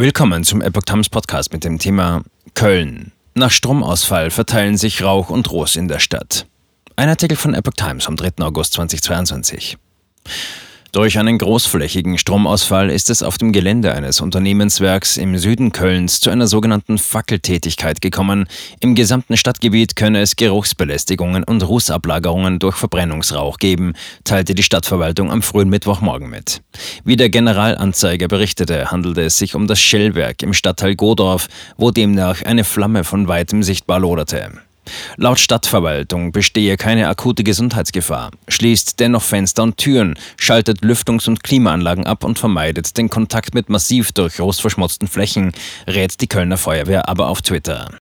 Willkommen zum Epoch Times Podcast mit dem Thema Köln. Nach Stromausfall verteilen sich Rauch und Ruß in der Stadt. Ein Artikel von Epoch Times vom 3. August 2022. Durch einen großflächigen Stromausfall ist es auf dem Gelände eines Unternehmenswerks im Süden Kölns zu einer sogenannten Fackeltätigkeit gekommen. Im gesamten Stadtgebiet könne es Geruchsbelästigungen und Rußablagerungen durch Verbrennungsrauch geben, teilte die Stadtverwaltung am frühen Mittwochmorgen mit. Wie der Generalanzeiger berichtete, handelte es sich um das Schellwerk im Stadtteil Godorf, wo demnach eine Flamme von weitem sichtbar loderte. Laut Stadtverwaltung bestehe keine akute Gesundheitsgefahr, schließt dennoch Fenster und Türen, schaltet Lüftungs- und Klimaanlagen ab und vermeidet den Kontakt mit massiv durch Ruß verschmutzten Flächen, rät die Kölner Feuerwehr aber auf Twitter.